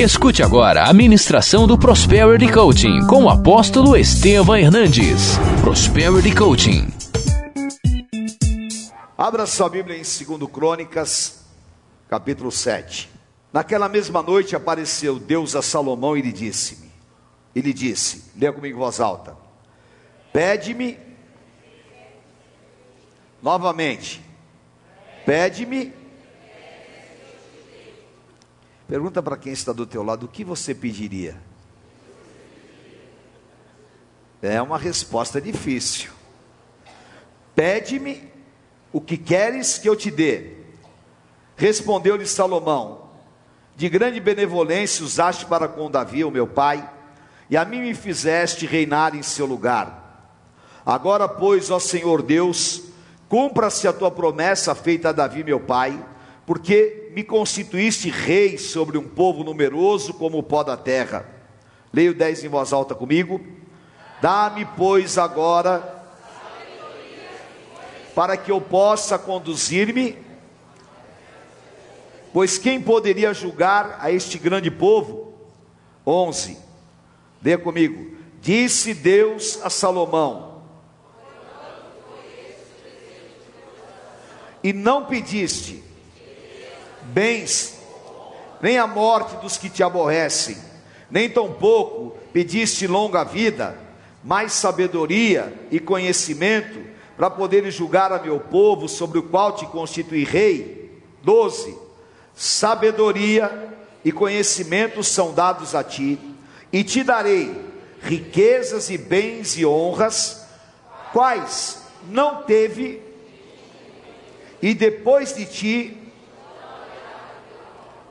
Escute agora a ministração do Prosperity Coaching com o apóstolo Estevam Hernandes. Prosperity Coaching. Abra sua Bíblia em 2 Crônicas, capítulo 7. Naquela mesma noite apareceu Deus a Salomão e lhe disse: Ele disse, leia comigo em voz alta: Pede-me novamente. Pede-me Pergunta para quem está do teu lado, o que você pediria? É uma resposta difícil. Pede-me o que queres que eu te dê. Respondeu-lhe Salomão: De grande benevolência usaste para com Davi, o meu pai, e a mim me fizeste reinar em seu lugar. Agora, pois, ó Senhor Deus, cumpra-se a tua promessa feita a Davi, meu pai porque me constituíste rei sobre um povo numeroso como o pó da terra. Leio 10 em voz alta comigo. Dá-me, pois, agora, para que eu possa conduzir-me, pois quem poderia julgar a este grande povo? 11. Leia comigo. Disse Deus a Salomão: E não pediste bens, nem a morte dos que te aborrecem, nem tampouco pediste longa vida, mais sabedoria e conhecimento para poderes julgar a meu povo sobre o qual te constituí rei. 12. Sabedoria e conhecimento são dados a ti, e te darei riquezas e bens e honras, quais não teve, e depois de ti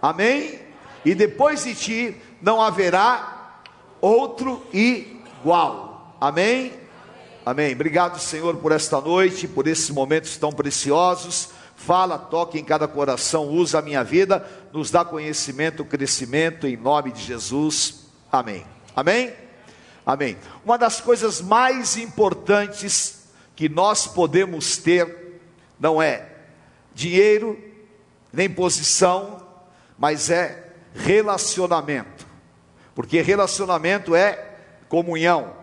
Amém? E depois de ti não haverá outro igual. Amém? Amém. Obrigado, Senhor, por esta noite, por esses momentos tão preciosos. Fala, toque em cada coração, usa a minha vida, nos dá conhecimento, crescimento, em nome de Jesus. Amém. Amém? Amém. Uma das coisas mais importantes que nós podemos ter não é dinheiro, nem posição, mas é relacionamento, porque relacionamento é comunhão,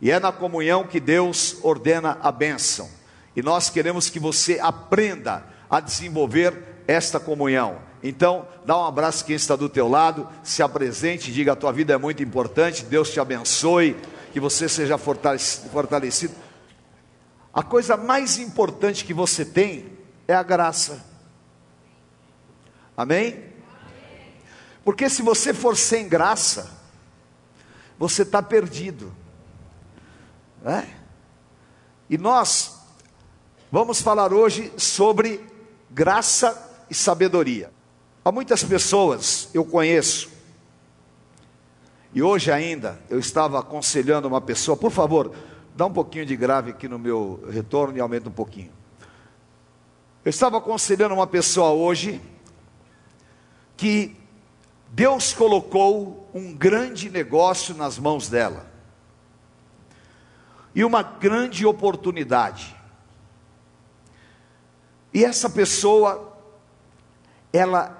e é na comunhão que Deus ordena a bênção, e nós queremos que você aprenda a desenvolver esta comunhão. Então, dá um abraço quem está do teu lado, se apresente, diga a tua vida é muito importante, Deus te abençoe, que você seja fortalecido. A coisa mais importante que você tem é a graça. Amém? Porque se você for sem graça, você está perdido. Né? E nós vamos falar hoje sobre graça e sabedoria. Há muitas pessoas eu conheço, e hoje ainda eu estava aconselhando uma pessoa, por favor, dá um pouquinho de grave aqui no meu retorno e aumenta um pouquinho. Eu estava aconselhando uma pessoa hoje que Deus colocou um grande negócio nas mãos dela e uma grande oportunidade. E essa pessoa, ela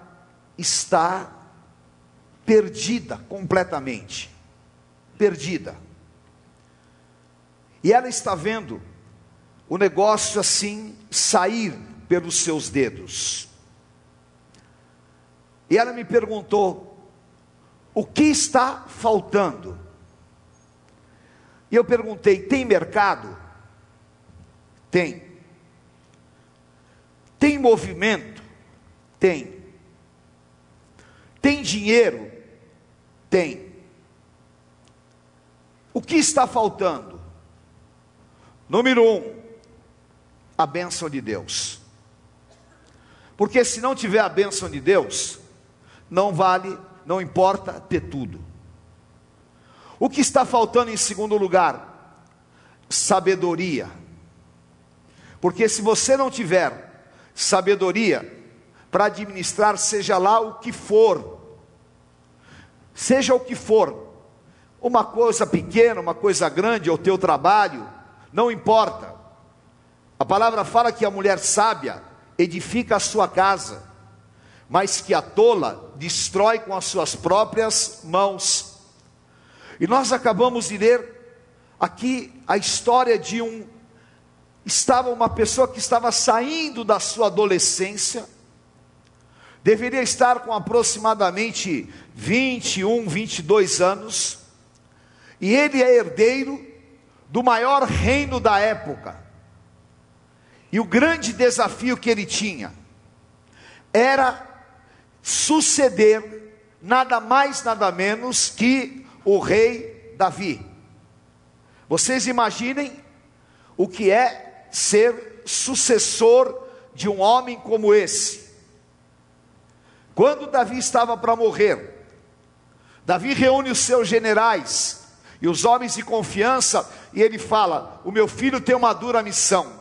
está perdida completamente, perdida. E ela está vendo o negócio assim sair pelos seus dedos. E ela me perguntou: o que está faltando? E eu perguntei: tem mercado? Tem. Tem movimento? Tem. Tem dinheiro? Tem. O que está faltando? Número um, a bênção de Deus. Porque se não tiver a bênção de Deus, não vale, não importa ter tudo. O que está faltando em segundo lugar? Sabedoria. Porque se você não tiver sabedoria para administrar, seja lá o que for, seja o que for, uma coisa pequena, uma coisa grande, ou teu trabalho, não importa. A palavra fala que a mulher sábia edifica a sua casa mas que a tola destrói com as suas próprias mãos. E nós acabamos de ler aqui a história de um estava uma pessoa que estava saindo da sua adolescência, deveria estar com aproximadamente 21, 22 anos, e ele é herdeiro do maior reino da época. E o grande desafio que ele tinha era suceder nada mais, nada menos que o rei Davi. Vocês imaginem o que é ser sucessor de um homem como esse. Quando Davi estava para morrer, Davi reúne os seus generais e os homens de confiança e ele fala: O meu filho tem uma dura missão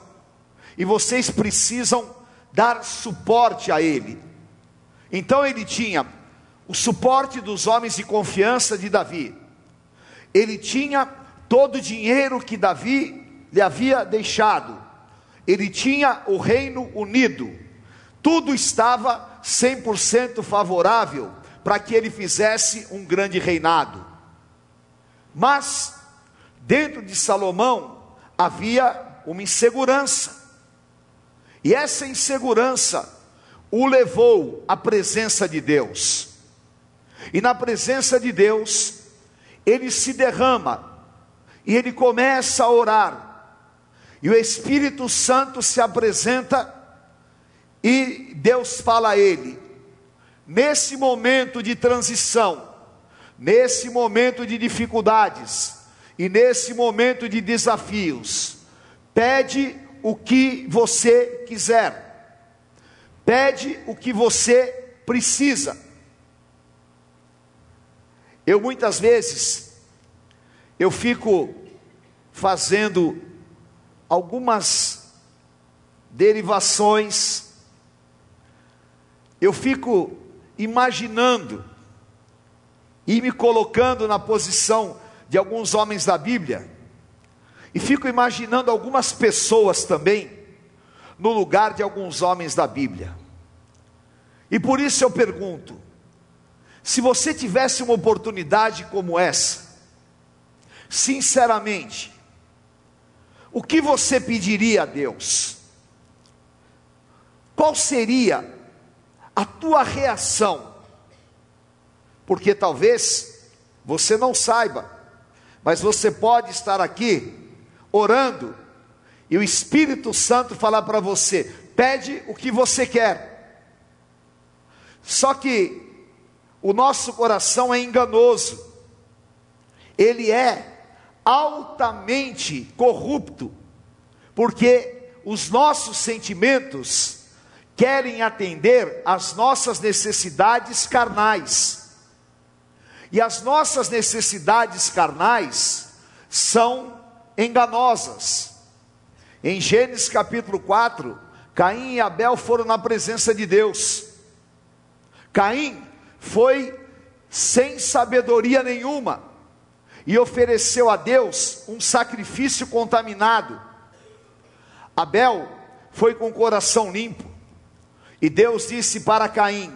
e vocês precisam dar suporte a ele. Então ele tinha o suporte dos homens de confiança de Davi, ele tinha todo o dinheiro que Davi lhe havia deixado, ele tinha o reino unido, tudo estava 100% favorável para que ele fizesse um grande reinado. Mas, dentro de Salomão, havia uma insegurança, e essa insegurança o levou à presença de Deus. E na presença de Deus, ele se derrama e ele começa a orar. E o Espírito Santo se apresenta e Deus fala a ele: nesse momento de transição, nesse momento de dificuldades e nesse momento de desafios, pede o que você quiser Pede o que você precisa. Eu muitas vezes eu fico fazendo algumas derivações. Eu fico imaginando e me colocando na posição de alguns homens da Bíblia. E fico imaginando algumas pessoas também no lugar de alguns homens da Bíblia. E por isso eu pergunto: se você tivesse uma oportunidade como essa, sinceramente, o que você pediria a Deus? Qual seria a tua reação? Porque talvez você não saiba, mas você pode estar aqui orando e o Espírito Santo falar para você: pede o que você quer. Só que o nosso coração é enganoso, ele é altamente corrupto, porque os nossos sentimentos querem atender às nossas necessidades carnais, e as nossas necessidades carnais são enganosas. Em Gênesis capítulo 4, Caim e Abel foram na presença de Deus. Caim foi sem sabedoria nenhuma e ofereceu a Deus um sacrifício contaminado. Abel foi com o coração limpo e Deus disse para Caim: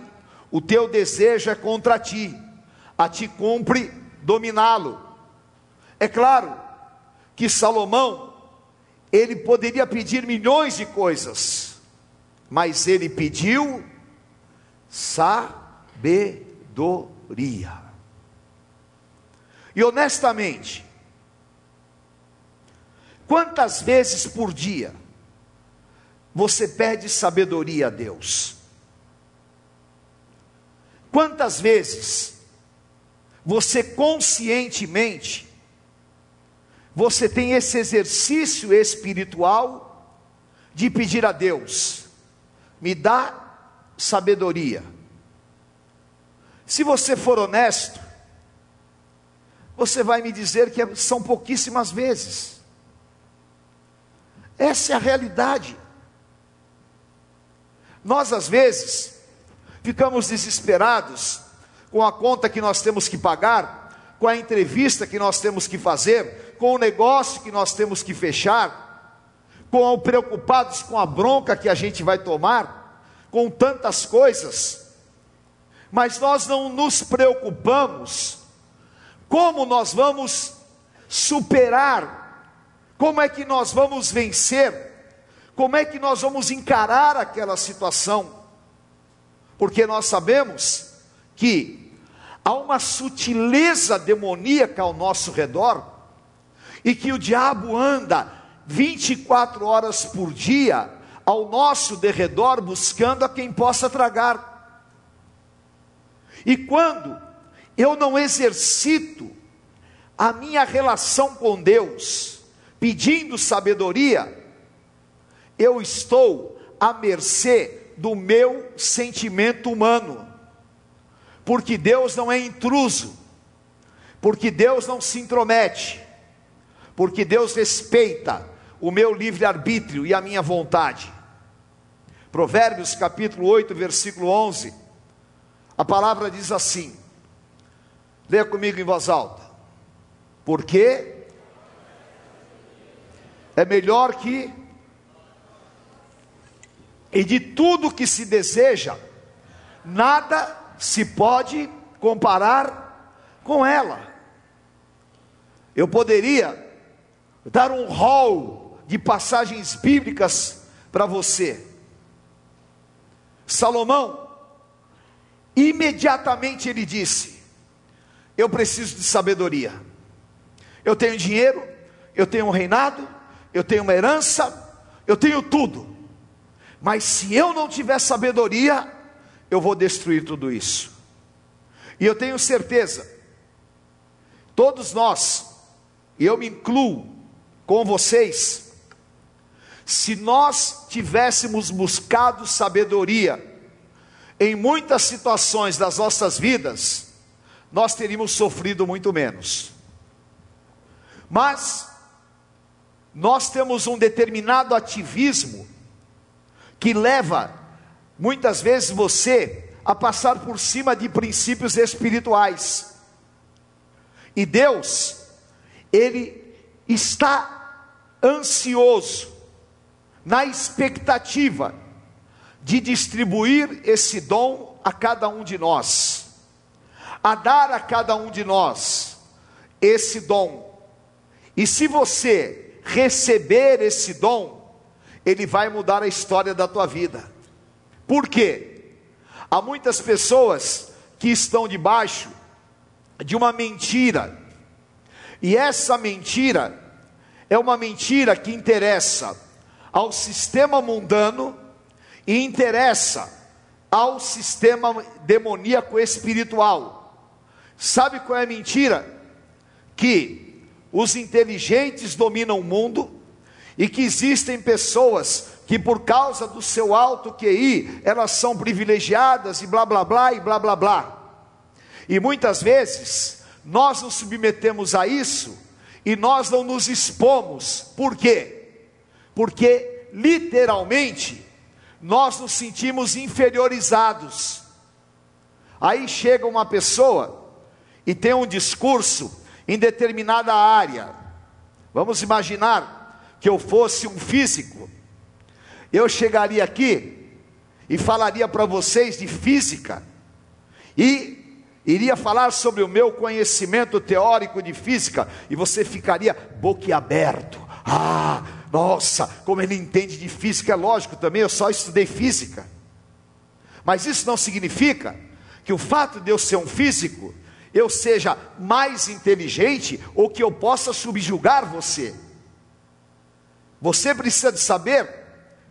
O teu desejo é contra ti, a ti cumpre dominá-lo. É claro que Salomão ele poderia pedir milhões de coisas, mas ele pediu sabedoria. E honestamente, quantas vezes por dia você pede sabedoria a Deus? Quantas vezes você conscientemente você tem esse exercício espiritual de pedir a Deus: me dá sabedoria. Se você for honesto, você vai me dizer que são pouquíssimas vezes. Essa é a realidade. Nós, às vezes, ficamos desesperados com a conta que nós temos que pagar, com a entrevista que nós temos que fazer, com o negócio que nós temos que fechar, com preocupados com a bronca que a gente vai tomar, com tantas coisas, mas nós não nos preocupamos como nós vamos superar, como é que nós vamos vencer, como é que nós vamos encarar aquela situação, porque nós sabemos que há uma sutileza demoníaca ao nosso redor e que o diabo anda 24 horas por dia ao nosso derredor buscando a quem possa tragar. E quando eu não exercito a minha relação com Deus, pedindo sabedoria, eu estou à mercê do meu sentimento humano, porque Deus não é intruso, porque Deus não se intromete, porque Deus respeita o meu livre-arbítrio e a minha vontade. Provérbios capítulo 8, versículo 11, a palavra diz assim: leia comigo em voz alta, porque é melhor que, e de tudo que se deseja, nada se pode comparar com ela. Eu poderia dar um rol de passagens bíblicas para você. Salomão, imediatamente ele disse: Eu preciso de sabedoria. Eu tenho dinheiro, eu tenho um reinado, eu tenho uma herança, eu tenho tudo. Mas se eu não tiver sabedoria, eu vou destruir tudo isso. E eu tenho certeza, todos nós, e eu me incluo com vocês, se nós tivéssemos buscado sabedoria em muitas situações das nossas vidas, nós teríamos sofrido muito menos. Mas nós temos um determinado ativismo que leva muitas vezes você a passar por cima de princípios espirituais. E Deus, ele está ansioso, na expectativa de distribuir esse dom a cada um de nós, a dar a cada um de nós esse dom. E se você receber esse dom, ele vai mudar a história da tua vida. Por quê? Há muitas pessoas que estão debaixo de uma mentira e essa mentira é uma mentira que interessa ao sistema mundano e interessa ao sistema demoníaco espiritual. Sabe qual é a mentira? Que os inteligentes dominam o mundo e que existem pessoas que por causa do seu alto QI, elas são privilegiadas e blá blá blá e blá blá blá. E muitas vezes nós nos submetemos a isso e nós não nos expomos. Por quê? Porque literalmente nós nos sentimos inferiorizados. Aí chega uma pessoa e tem um discurso em determinada área. Vamos imaginar que eu fosse um físico. Eu chegaria aqui e falaria para vocês de física e iria falar sobre o meu conhecimento teórico de física e você ficaria boquiaberto. Ah, nossa, como ele entende de física, é lógico também, eu só estudei física. Mas isso não significa que o fato de eu ser um físico, eu seja mais inteligente ou que eu possa subjugar você. Você precisa de saber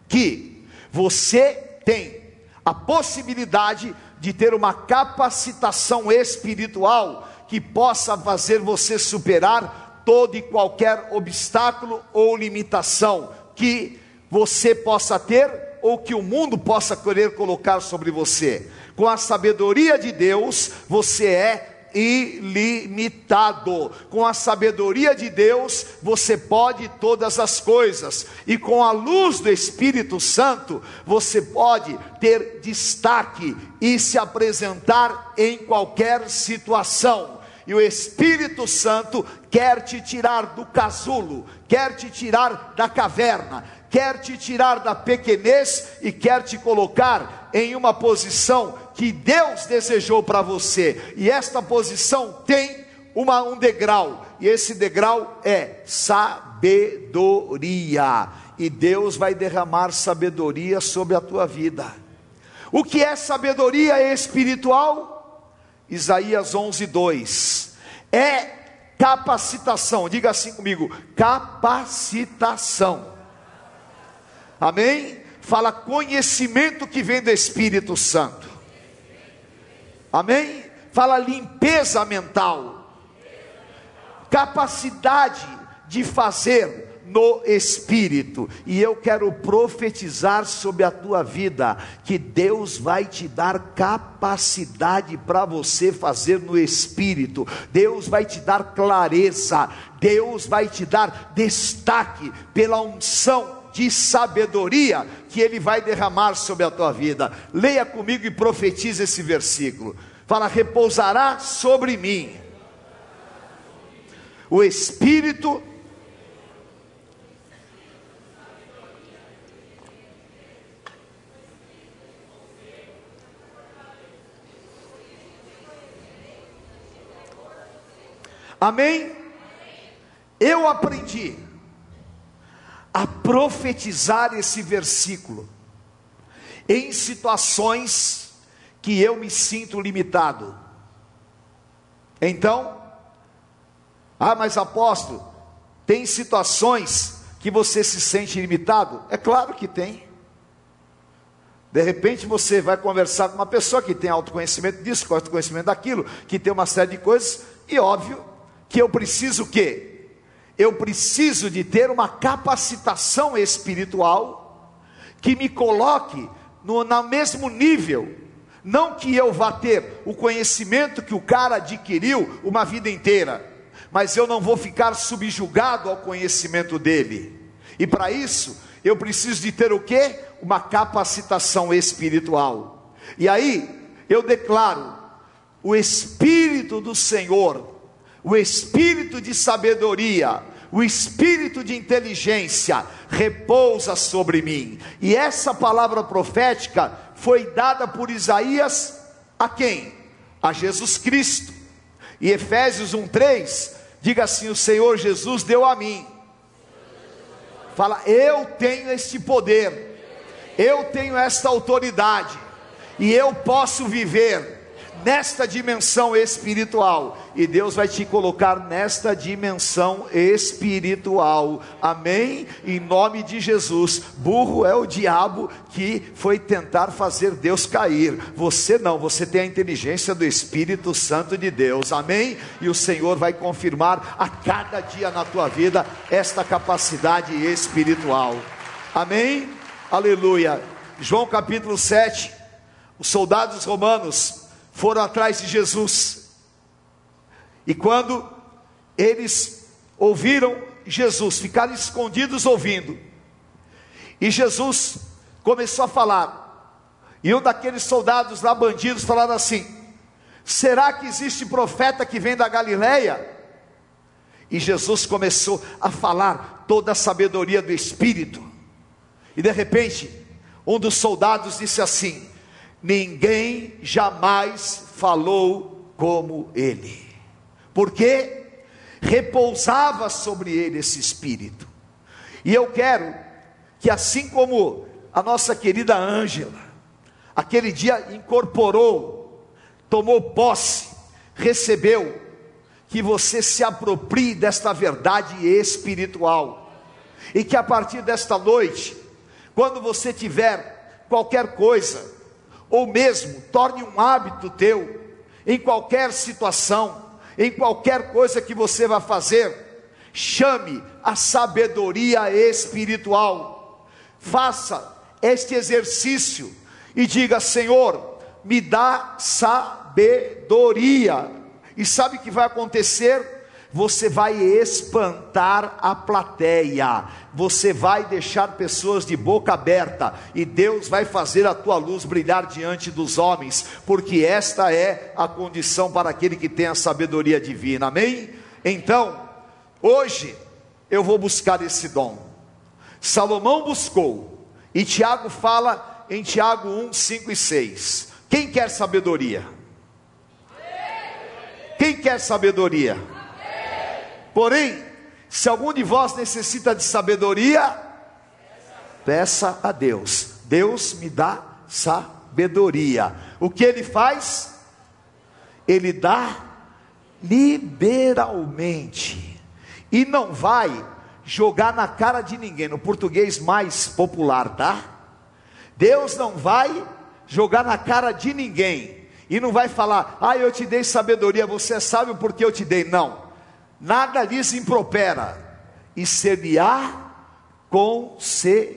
que você tem a possibilidade de ter uma capacitação espiritual que possa fazer você superar todo e qualquer obstáculo ou limitação que você possa ter ou que o mundo possa querer colocar sobre você. Com a sabedoria de Deus, você é ilimitado. Com a sabedoria de Deus, você pode todas as coisas, e com a luz do Espírito Santo, você pode ter destaque e se apresentar em qualquer situação. E o Espírito Santo quer te tirar do casulo, quer te tirar da caverna, quer te tirar da pequenez e quer te colocar em uma posição que Deus desejou para você, e esta posição tem uma, um degrau, e esse degrau é sabedoria, e Deus vai derramar sabedoria sobre a tua vida. O que é sabedoria espiritual? Isaías 11, 2. É capacitação, diga assim comigo: capacitação. Amém? Fala conhecimento que vem do Espírito Santo. Amém? Fala limpeza mental. Capacidade de fazer no Espírito. E eu quero profetizar sobre a tua vida que Deus vai te dar capacidade para você fazer no Espírito. Deus vai te dar clareza. Deus vai te dar destaque pela unção de sabedoria que Ele vai derramar sobre a tua vida. Leia comigo e profetize esse versículo. Fala: repousará sobre mim o Espírito Amém? Eu aprendi a profetizar esse versículo em situações que eu me sinto limitado. Então, ah, mas apóstolo, tem situações que você se sente limitado? É claro que tem. De repente você vai conversar com uma pessoa que tem autoconhecimento disso, autoconhecimento daquilo, que tem uma série de coisas, e óbvio que eu preciso que eu preciso de ter uma capacitação espiritual que me coloque no, no mesmo nível, não que eu vá ter o conhecimento que o cara adquiriu uma vida inteira, mas eu não vou ficar subjugado ao conhecimento dele. E para isso, eu preciso de ter o que? Uma capacitação espiritual. E aí, eu declaro: o Espírito do Senhor o espírito de sabedoria, o espírito de inteligência repousa sobre mim. E essa palavra profética foi dada por Isaías a quem? A Jesus Cristo. E Efésios 1:3 diga assim: O Senhor Jesus deu a mim. Fala, eu tenho este poder, eu tenho esta autoridade, e eu posso viver nesta dimensão espiritual, e Deus vai te colocar nesta dimensão espiritual, amém? Em nome de Jesus, burro é o diabo que foi tentar fazer Deus cair, você não, você tem a inteligência do Espírito Santo de Deus, amém? E o Senhor vai confirmar a cada dia na tua vida esta capacidade espiritual, amém? Aleluia. João capítulo 7, os soldados romanos foram atrás de Jesus. E quando eles ouviram Jesus, ficaram escondidos ouvindo. E Jesus começou a falar. E um daqueles soldados lá, bandidos, falaram assim: Será que existe profeta que vem da Galileia? E Jesus começou a falar toda a sabedoria do Espírito. E de repente, um dos soldados disse assim: ninguém jamais falou como ele, porque repousava sobre ele esse espírito. E eu quero que, assim como a nossa querida Ângela, aquele dia incorporou, tomou posse, recebeu, que você se aproprie desta verdade espiritual, e que a partir desta noite, quando você tiver qualquer coisa, ou mesmo torne um hábito teu, em qualquer situação, em qualquer coisa que você vá fazer, chame a sabedoria espiritual, faça este exercício e diga: Senhor, me dá sabedoria. E sabe o que vai acontecer? Você vai espantar a plateia, você vai deixar pessoas de boca aberta, e Deus vai fazer a tua luz brilhar diante dos homens, porque esta é a condição para aquele que tem a sabedoria divina, amém? Então, hoje eu vou buscar esse dom. Salomão buscou, e Tiago fala em Tiago 1, 5 e 6. Quem quer sabedoria? Quem quer sabedoria? Porém, se algum de vós necessita de sabedoria, peça a Deus. Deus me dá sabedoria. O que ele faz? Ele dá liberalmente. E não vai jogar na cara de ninguém, no português mais popular, tá? Deus não vai jogar na cara de ninguém e não vai falar, ah, eu te dei sabedoria, você é sábio porque eu te dei. Não, nada lhes impropera. E ser-lhe-á concedida.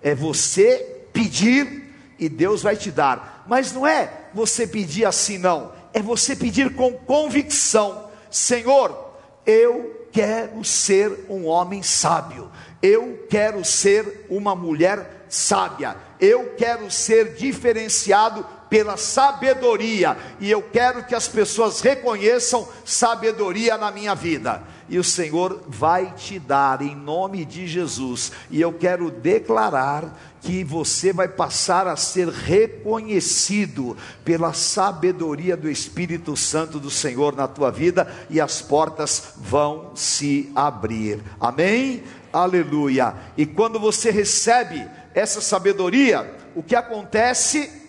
É você pedir e Deus vai te dar, mas não é você pedir assim, não, é você pedir com convicção: Senhor, eu quero ser um homem sábio, eu quero ser uma mulher sábia, eu quero ser diferenciado pela sabedoria, e eu quero que as pessoas reconheçam sabedoria na minha vida. E o Senhor vai te dar em nome de Jesus. E eu quero declarar que você vai passar a ser reconhecido pela sabedoria do Espírito Santo do Senhor na tua vida e as portas vão se abrir. Amém? Aleluia. E quando você recebe essa sabedoria, o que acontece?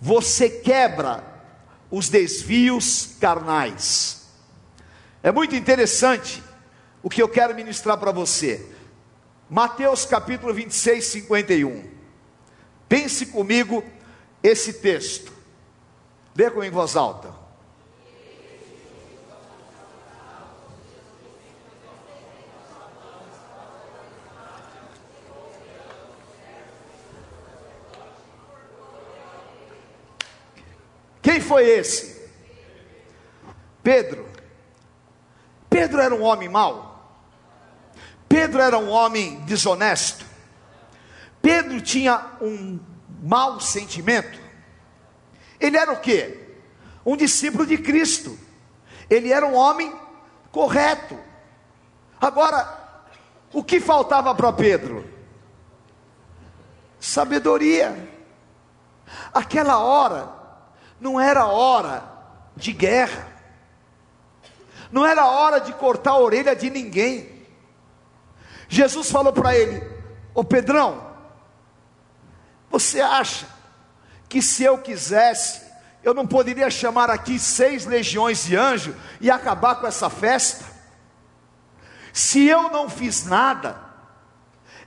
Você quebra os desvios carnais. É muito interessante o que eu quero ministrar para você. Mateus capítulo 26, 51. Pense comigo esse texto. Lê comigo em voz alta. Quem foi esse? Pedro. Pedro era um homem mau. Pedro era um homem desonesto. Pedro tinha um mau sentimento. Ele era o que? Um discípulo de Cristo. Ele era um homem correto. Agora, o que faltava para Pedro? Sabedoria. Aquela hora não era hora de guerra. Não era hora de cortar a orelha de ninguém. Jesus falou para ele: Ô Pedrão, você acha que se eu quisesse, eu não poderia chamar aqui seis legiões de anjos e acabar com essa festa? Se eu não fiz nada,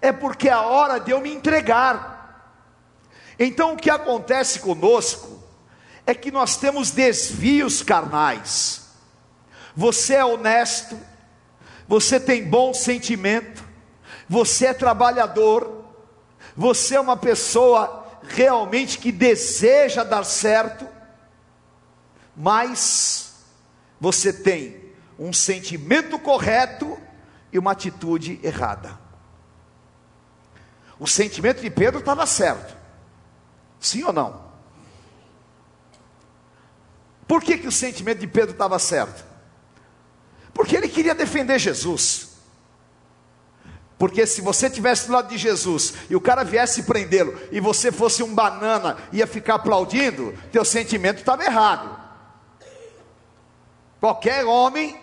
é porque é a hora de eu me entregar. Então o que acontece conosco é que nós temos desvios carnais. Você é honesto, você tem bom sentimento, você é trabalhador, você é uma pessoa realmente que deseja dar certo, mas você tem um sentimento correto e uma atitude errada. O sentimento de Pedro estava certo, sim ou não? Por que, que o sentimento de Pedro estava certo? Porque ele queria defender Jesus. Porque se você tivesse do lado de Jesus e o cara viesse prendê-lo e você fosse um banana ia ficar aplaudindo, teu sentimento estava errado. Qualquer homem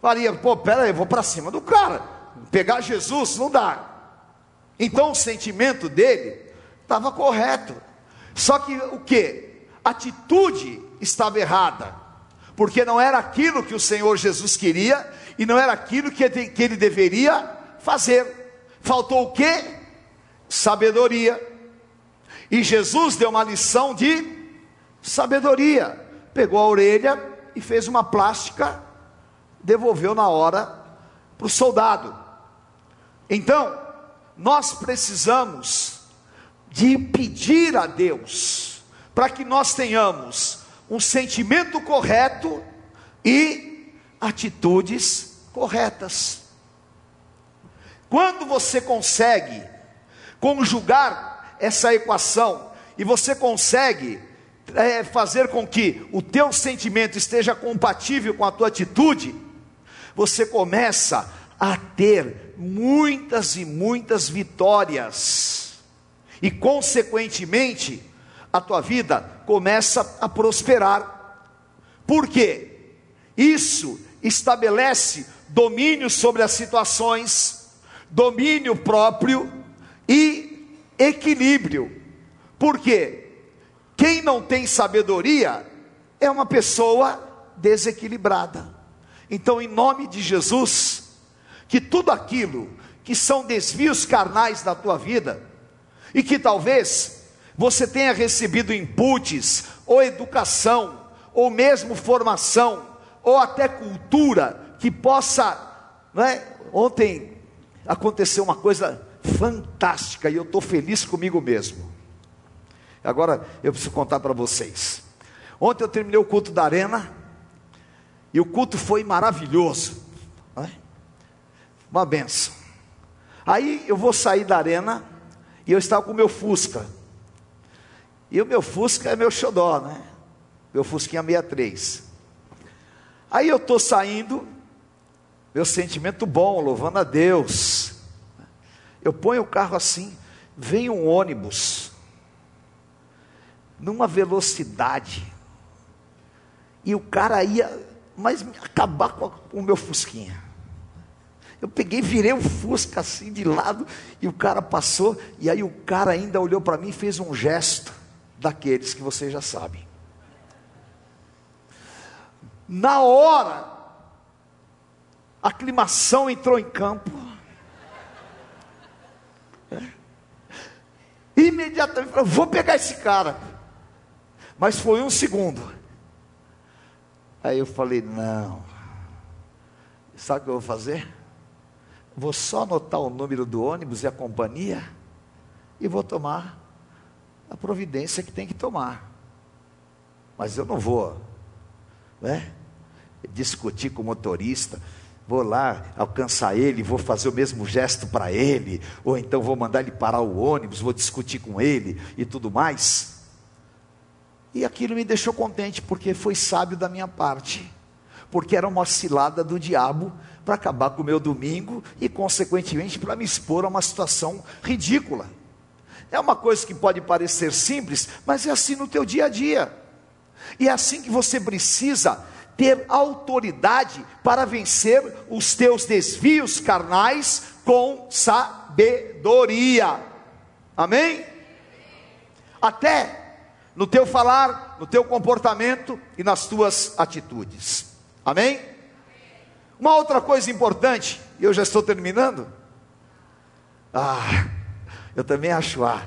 faria, pô, pera aí, eu vou para cima do cara. Pegar Jesus não dá. Então o sentimento dele estava correto. Só que o que? Atitude estava errada. Porque não era aquilo que o Senhor Jesus queria e não era aquilo que ele deveria fazer. Faltou o que? Sabedoria. E Jesus deu uma lição de sabedoria. Pegou a orelha e fez uma plástica, devolveu na hora para o soldado. Então, nós precisamos de pedir a Deus para que nós tenhamos um sentimento correto e atitudes corretas. Quando você consegue conjugar essa equação e você consegue é, fazer com que o teu sentimento esteja compatível com a tua atitude, você começa a ter muitas e muitas vitórias. e, consequentemente, a tua vida começa a prosperar. Por quê? Isso estabelece domínio sobre as situações, domínio próprio e equilíbrio. Por quê? Quem não tem sabedoria é uma pessoa desequilibrada. Então, em nome de Jesus, que tudo aquilo que são desvios carnais da tua vida, e que talvez você tenha recebido inputs, ou educação, ou mesmo formação, ou até cultura, que possa, não é? Ontem aconteceu uma coisa fantástica e eu estou feliz comigo mesmo. Agora eu preciso contar para vocês. Ontem eu terminei o culto da arena e o culto foi maravilhoso, é? uma benção. Aí eu vou sair da arena e eu estava com o meu Fusca. E o meu Fusca é meu xodó, né? Meu Fusquinha 63. Aí eu estou saindo, meu sentimento bom, louvando a Deus. Eu ponho o carro assim, vem um ônibus, numa velocidade, e o cara ia, mas acabar com, o meu Fusquinha. Eu peguei, virei o Fusca assim de lado, e o cara passou, e aí o cara ainda olhou para mim e fez um gesto daqueles que vocês já sabem. Na hora, a aclimação entrou em campo. É. Imediatamente, falei, vou pegar esse cara. Mas foi um segundo. Aí eu falei, não. Sabe o que eu vou fazer? Vou só anotar o número do ônibus e a companhia e vou tomar a providência que tem que tomar. Mas eu não vou, né? Discutir com o motorista vou lá alcançar ele, vou fazer o mesmo gesto para ele, ou então vou mandar ele parar o ônibus, vou discutir com ele e tudo mais. E aquilo me deixou contente, porque foi sábio da minha parte, porque era uma cilada do diabo para acabar com o meu domingo e, consequentemente, para me expor a uma situação ridícula. É uma coisa que pode parecer simples, mas é assim no teu dia a dia. E é assim que você precisa ter autoridade para vencer os teus desvios carnais com sabedoria. Amém? Até no teu falar, no teu comportamento e nas tuas atitudes. Amém? Uma outra coisa importante, e eu já estou terminando. Ah, eu também acho ah.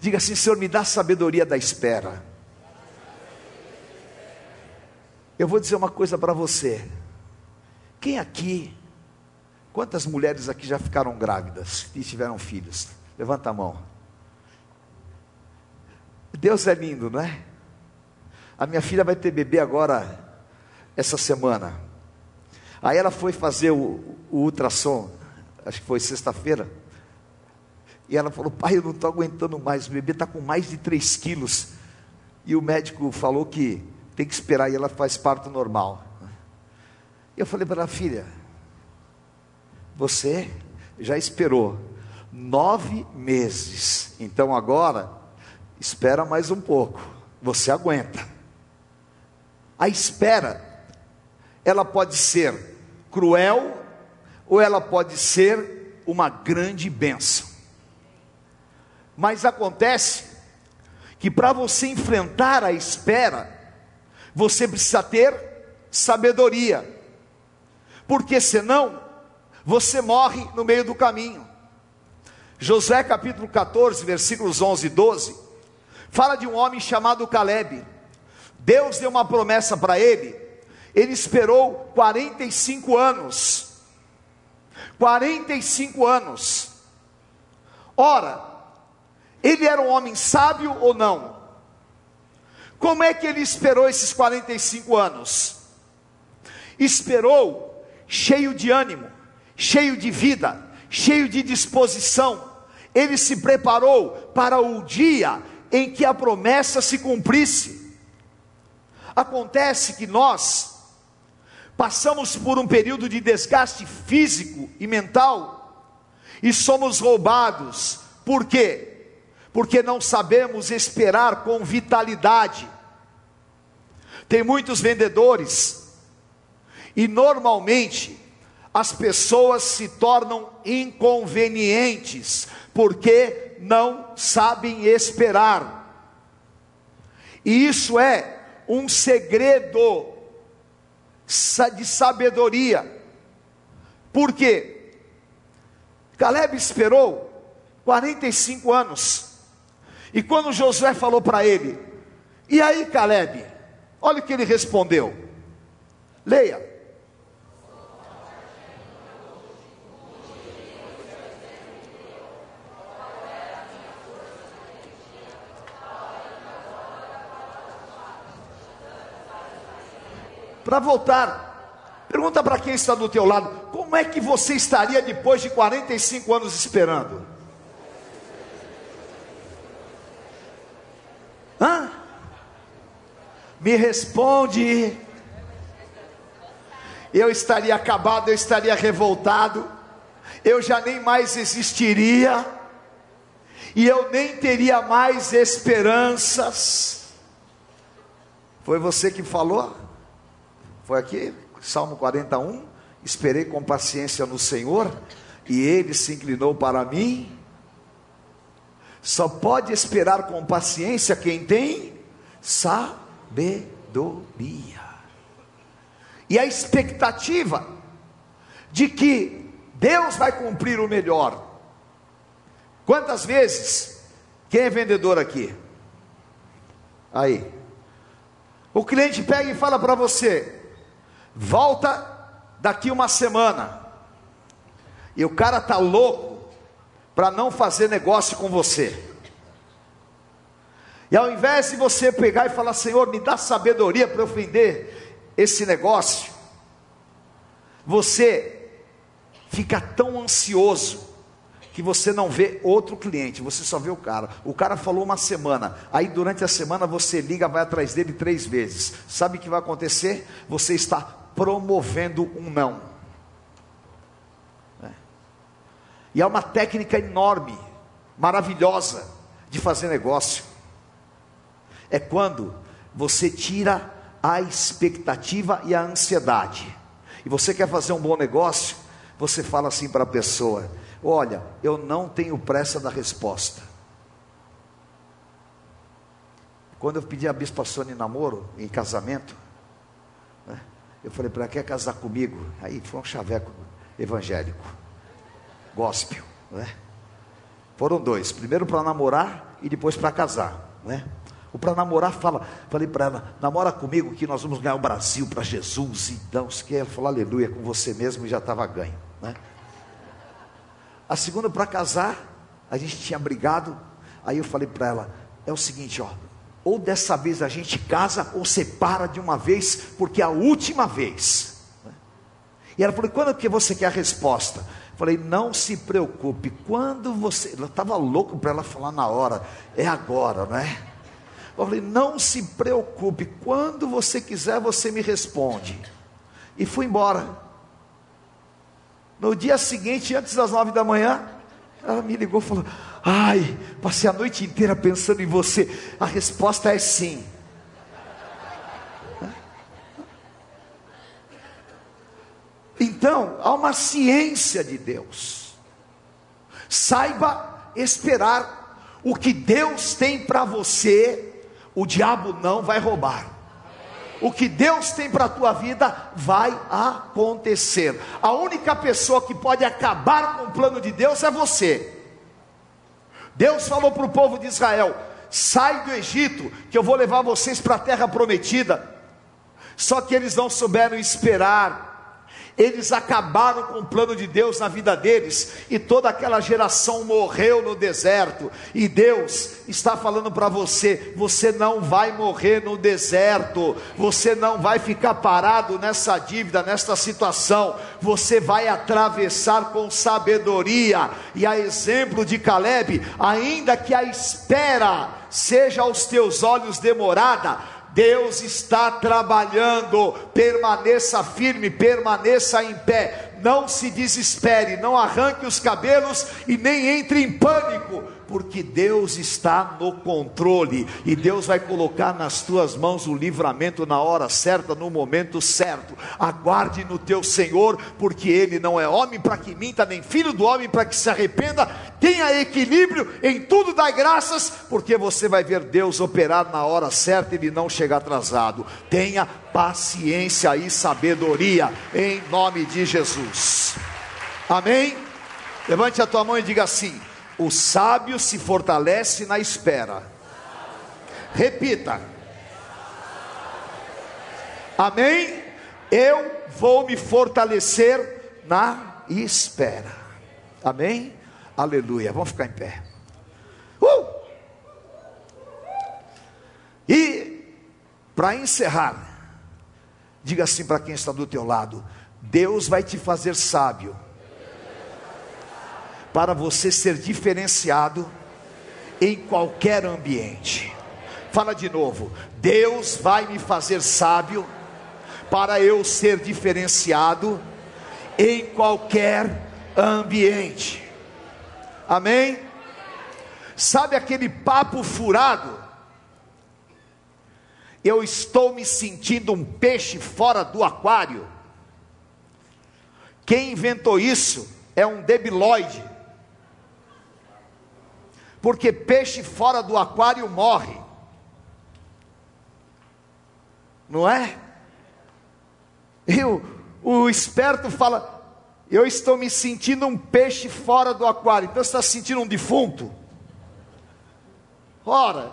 Diga assim, Senhor, me dá sabedoria da espera. Eu vou dizer uma coisa para você. Quem aqui, quantas mulheres aqui já ficaram grávidas e tiveram filhos? Levanta a mão. Deus é lindo, não é? A minha filha vai ter bebê agora, essa semana. Aí ela foi fazer o, o ultrassom, acho que foi sexta-feira. E ela falou: Pai, eu não estou aguentando mais. O bebê está com mais de 3 quilos. E o médico falou que tem que esperar e ela faz parto normal. Eu falei para ela, filha, você já esperou nove meses, então agora espera mais um pouco, você aguenta. A espera, ela pode ser cruel ou ela pode ser uma grande bênção. Mas acontece que para você enfrentar a espera, você precisa ter sabedoria, porque senão você morre no meio do caminho. Josué capítulo 14, versículos 11 e 12, fala de um homem chamado Caleb. Deus deu uma promessa para ele, ele esperou 45 anos. 45 anos. Ora, ele era um homem sábio ou não? Como é que ele esperou esses 45 anos? Esperou cheio de ânimo, cheio de vida, cheio de disposição. Ele se preparou para o dia em que a promessa se cumprisse. Acontece que nós passamos por um período de desgaste físico e mental e somos roubados. Por quê? Porque não sabemos esperar com vitalidade. Tem muitos vendedores, e normalmente as pessoas se tornam inconvenientes, porque não sabem esperar. E isso é um segredo de sabedoria. Por quê? Caleb esperou 45 anos. E quando Josué falou para ele: "E aí, Caleb?" Olha o que ele respondeu. Leia. Para voltar, pergunta para quem está do teu lado: como é que você estaria depois de 45 anos esperando? Hã? Me responde. Eu estaria acabado, eu estaria revoltado, eu já nem mais existiria, e eu nem teria mais esperanças. Foi você que falou? Foi aqui, Salmo 41. Esperei com paciência no Senhor, e ele se inclinou para mim. Só pode esperar com paciência quem tem sabedoria. E a expectativa de que Deus vai cumprir o melhor. Quantas vezes, quem é vendedor aqui? Aí, o cliente pega e fala para você: Volta daqui uma semana. E o cara tá louco para não fazer negócio com você. E ao invés de você pegar e falar, Senhor, me dá sabedoria para eu vender esse negócio, você fica tão ansioso que você não vê outro cliente, você só vê o cara. O cara falou uma semana, aí durante a semana você liga, vai atrás dele três vezes. Sabe o que vai acontecer? Você está promovendo um não. É. E é uma técnica enorme, maravilhosa de fazer negócio. É quando você tira a expectativa e a ansiedade. E você quer fazer um bom negócio, você fala assim para a pessoa: Olha, eu não tenho pressa da resposta. Quando eu pedi a Bispa Sônia em namoro, em casamento, eu falei para ela, quer casar comigo? Aí foi um chaveco evangélico, gospel, né? Foram dois, primeiro para namorar e depois para casar, né? O para namorar fala, falei para ela, namora comigo que nós vamos ganhar o Brasil para Jesus e então, se quer falar aleluia com você mesmo e já estava ganho, né? A segunda para casar, a gente tinha brigado, aí eu falei para ela, é o seguinte, ó, ou dessa vez a gente casa ou separa de uma vez, porque é a última vez. E ela falou: quando que você quer a resposta? Falei: não se preocupe, quando você. Ela estava louco para ela falar na hora, é agora, não é? Eu falei: não se preocupe, quando você quiser você me responde. E fui embora. No dia seguinte, antes das nove da manhã, ela me ligou e falou: Ai, passei a noite inteira pensando em você. A resposta é sim. Então, há uma ciência de Deus. Saiba esperar o que Deus tem para você, o diabo não vai roubar. O que Deus tem para a tua vida vai acontecer. A única pessoa que pode acabar com o plano de Deus é você. Deus falou para o povo de Israel: sai do Egito, que eu vou levar vocês para a terra prometida. Só que eles não souberam esperar eles acabaram com o plano de Deus na vida deles, e toda aquela geração morreu no deserto. E Deus está falando para você: você não vai morrer no deserto, você não vai ficar parado nessa dívida, nesta situação, você vai atravessar com sabedoria. E a exemplo de Caleb, ainda que a espera seja aos teus olhos demorada, Deus está trabalhando, permaneça firme, permaneça em pé, não se desespere, não arranque os cabelos e nem entre em pânico, porque Deus está no controle e Deus vai colocar nas tuas mãos o livramento na hora certa, no momento certo. Aguarde no teu Senhor, porque Ele não é homem para que minta, nem filho do homem para que se arrependa. Tenha equilíbrio em tudo, dai graças, porque você vai ver Deus operar na hora certa e Ele não chegar atrasado. Tenha paciência e sabedoria, em nome de Jesus. Amém? Levante a tua mão e diga assim: o sábio se fortalece na espera. Repita. Amém? Eu vou me fortalecer na espera. Amém? Aleluia. Vamos ficar em pé. Uh! E para encerrar, diga assim para quem está do teu lado: Deus vai te fazer sábio para você ser diferenciado em qualquer ambiente. Fala de novo. Deus vai me fazer sábio para eu ser diferenciado em qualquer ambiente. Amém? Sabe aquele papo furado? Eu estou me sentindo um peixe fora do aquário. Quem inventou isso é um debilóide porque peixe fora do aquário morre. Não é? E o, o esperto fala: Eu estou me sentindo um peixe fora do aquário. Então você está sentindo um defunto? Ora,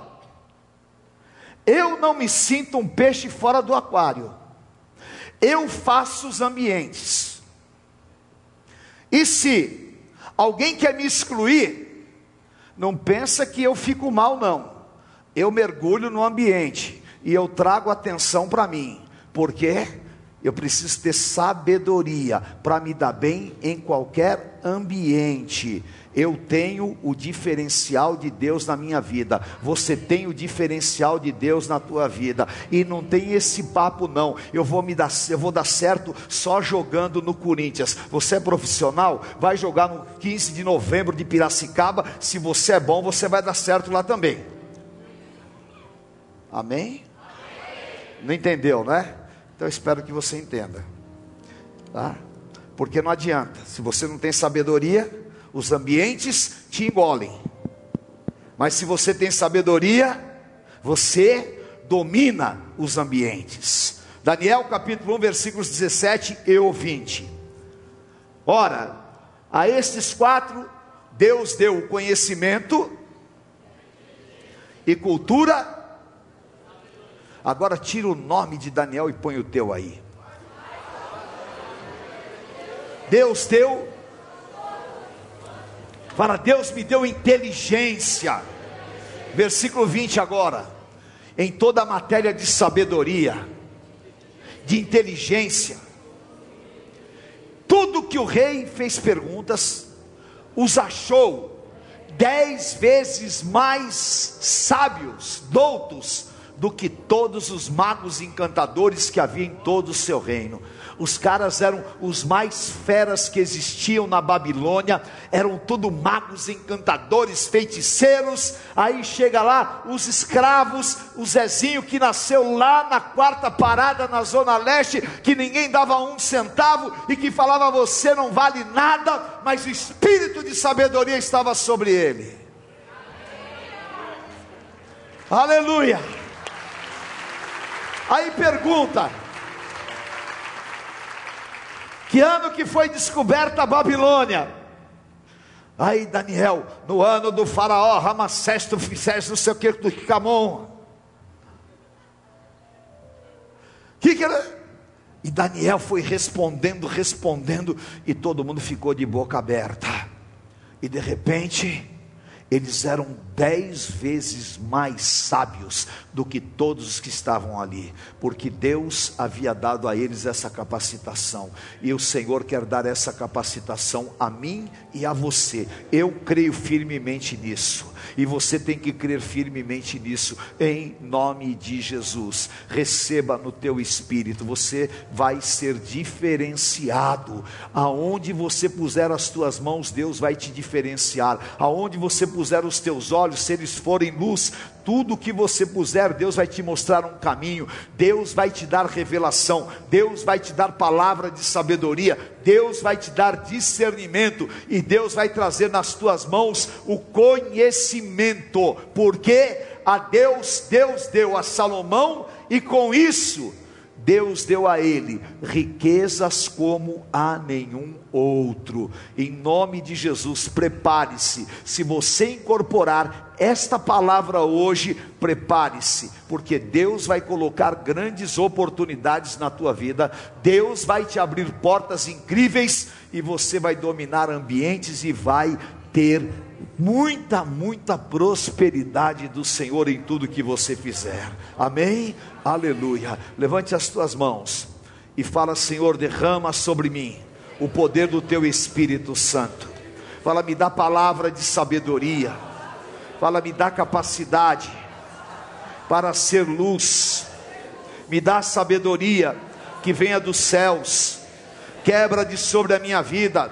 eu não me sinto um peixe fora do aquário. Eu faço os ambientes. E se alguém quer me excluir, não pensa que eu fico mal, não. Eu mergulho no ambiente e eu trago atenção para mim, porque eu preciso ter sabedoria para me dar bem em qualquer ambiente. Eu tenho o diferencial de Deus na minha vida. Você tem o diferencial de Deus na tua vida. E não tem esse papo não. Eu vou me dar, eu vou dar certo só jogando no Corinthians. Você é profissional? Vai jogar no 15 de novembro de Piracicaba. Se você é bom, você vai dar certo lá também. Amém? Não entendeu, né? Então eu espero que você entenda. Tá? Porque não adianta. Se você não tem sabedoria, os ambientes te engolem. Mas se você tem sabedoria, você domina os ambientes. Daniel capítulo 1, versículos 17 e 20. Ora, a estes quatro, Deus deu conhecimento e cultura. Agora tira o nome de Daniel e põe o teu aí. Deus deu para Deus me deu inteligência. Versículo 20 agora. Em toda a matéria de sabedoria, de inteligência. Tudo que o rei fez perguntas, os achou dez vezes mais sábios, doutos, do que todos os magos encantadores que havia em todo o seu reino. Os caras eram os mais feras que existiam na Babilônia, eram tudo magos, encantadores, feiticeiros. Aí chega lá os escravos, o Zezinho que nasceu lá na quarta parada na Zona Leste, que ninguém dava um centavo e que falava: Você não vale nada, mas o espírito de sabedoria estava sobre ele. Aleluia. Aí pergunta: que ano que foi descoberta a Babilônia? Aí Daniel, no ano do faraó Ramassés, tu fizeste não sei o que do Camon. Que que era? E Daniel foi respondendo, respondendo, e todo mundo ficou de boca aberta. E de repente, eles eram dez vezes mais sábios do que todos os que estavam ali, porque Deus havia dado a eles essa capacitação, e o Senhor quer dar essa capacitação a mim e a você. Eu creio firmemente nisso. E você tem que crer firmemente nisso, em nome de Jesus. Receba no teu espírito, você vai ser diferenciado. Aonde você puser as tuas mãos, Deus vai te diferenciar. Aonde você puser os teus olhos, se eles forem luz, tudo que você puser, Deus vai te mostrar um caminho, Deus vai te dar revelação, Deus vai te dar palavra de sabedoria, Deus vai te dar discernimento. E Deus vai trazer nas tuas mãos o conhecimento, porque a Deus, Deus deu a Salomão e com isso Deus deu a ele riquezas como a nenhum outro. Em nome de Jesus, prepare-se. Se você incorporar esta palavra hoje, prepare-se, porque Deus vai colocar grandes oportunidades na tua vida. Deus vai te abrir portas incríveis e você vai dominar ambientes e vai ter muita, muita prosperidade do Senhor em tudo que você fizer. Amém? Aleluia. Levante as tuas mãos e fala: Senhor, derrama sobre mim o poder do teu Espírito Santo. Fala, me dá palavra de sabedoria. Fala, me dá capacidade para ser luz. Me dá sabedoria que venha dos céus. Quebra de sobre a minha vida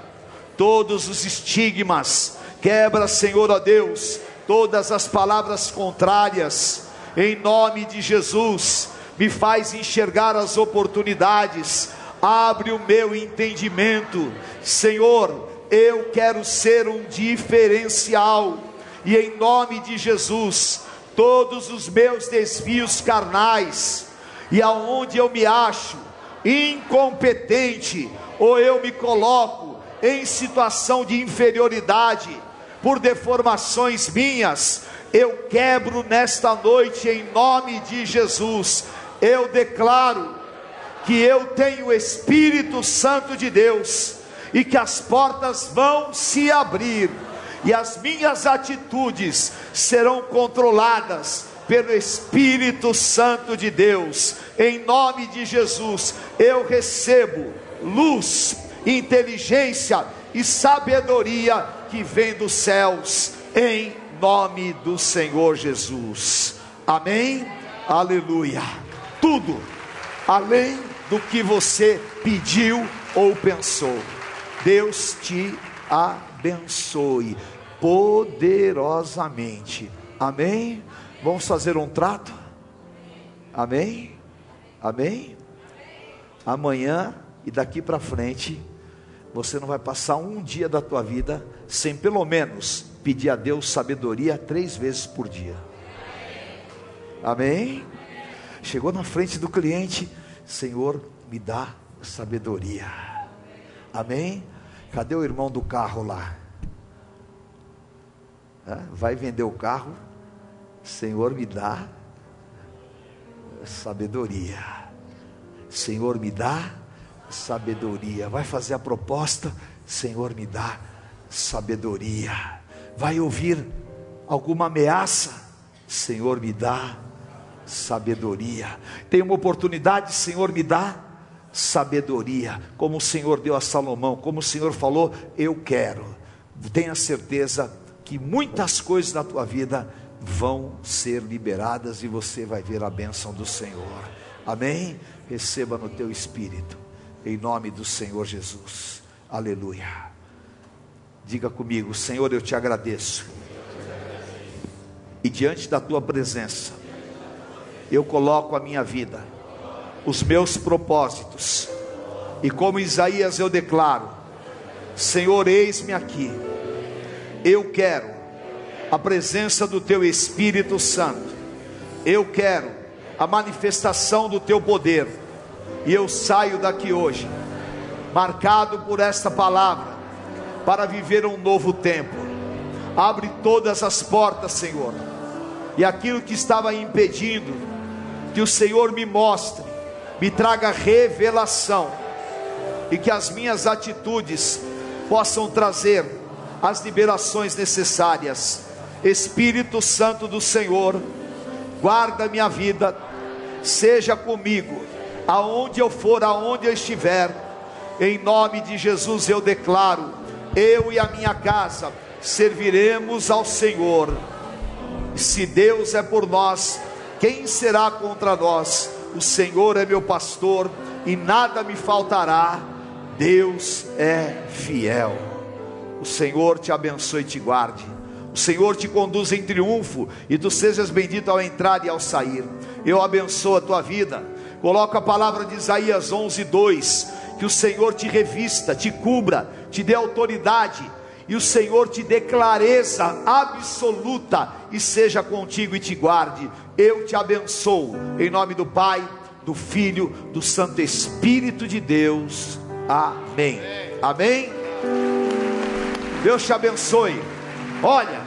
todos os estigmas. Quebra, Senhor, ó Deus, todas as palavras contrárias. Em nome de Jesus, me faz enxergar as oportunidades, abre o meu entendimento, Senhor, eu quero ser um diferencial, e em nome de Jesus, todos os meus desvios carnais, e aonde eu me acho incompetente, ou eu me coloco em situação de inferioridade, por deformações minhas, eu quebro nesta noite em nome de Jesus. Eu declaro que eu tenho o Espírito Santo de Deus e que as portas vão se abrir e as minhas atitudes serão controladas pelo Espírito Santo de Deus. Em nome de Jesus, eu recebo luz, inteligência e sabedoria que vem dos céus. Em nome do Senhor Jesus. Amém? Aleluia. Tudo além do que você pediu ou pensou. Deus te abençoe poderosamente. Amém? Vamos fazer um trato? Amém? Amém? Amanhã e daqui para frente, você não vai passar um dia da tua vida sem pelo menos pedir a Deus sabedoria três vezes por dia. Amém? Chegou na frente do cliente, Senhor, me dá sabedoria. Amém? Cadê o irmão do carro lá? Vai vender o carro, Senhor, me dá sabedoria. Senhor, me dá sabedoria. Vai fazer a proposta, Senhor, me dá sabedoria vai ouvir alguma ameaça, Senhor, me dá sabedoria. Tem uma oportunidade, Senhor, me dá sabedoria, como o Senhor deu a Salomão, como o Senhor falou, eu quero. Tenha certeza que muitas coisas na tua vida vão ser liberadas e você vai ver a bênção do Senhor. Amém? Receba no teu espírito, em nome do Senhor Jesus. Aleluia. Diga comigo, Senhor, eu te agradeço. E diante da tua presença, eu coloco a minha vida, os meus propósitos. E como Isaías eu declaro: Senhor, eis-me aqui. Eu quero a presença do teu Espírito Santo. Eu quero a manifestação do teu poder. E eu saio daqui hoje, marcado por esta palavra para viver um novo tempo. Abre todas as portas, Senhor, e aquilo que estava impedindo, que o Senhor me mostre, me traga revelação, e que as minhas atitudes possam trazer as liberações necessárias. Espírito Santo do Senhor, guarda minha vida, seja comigo, aonde eu for, aonde eu estiver, em nome de Jesus eu declaro eu e a minha casa serviremos ao Senhor. Se Deus é por nós, quem será contra nós? O Senhor é meu pastor e nada me faltará. Deus é fiel. O Senhor te abençoe e te guarde. O Senhor te conduz em triunfo e tu sejas bendito ao entrar e ao sair. Eu abençoo a tua vida. Coloca a palavra de Isaías 11, 2: que o Senhor te revista, te cubra, te dê autoridade e o Senhor te dê clareza absoluta e seja contigo e te guarde. Eu te abençoo, em nome do Pai, do Filho, do Santo Espírito de Deus. Amém. Amém. Deus te abençoe. Olha.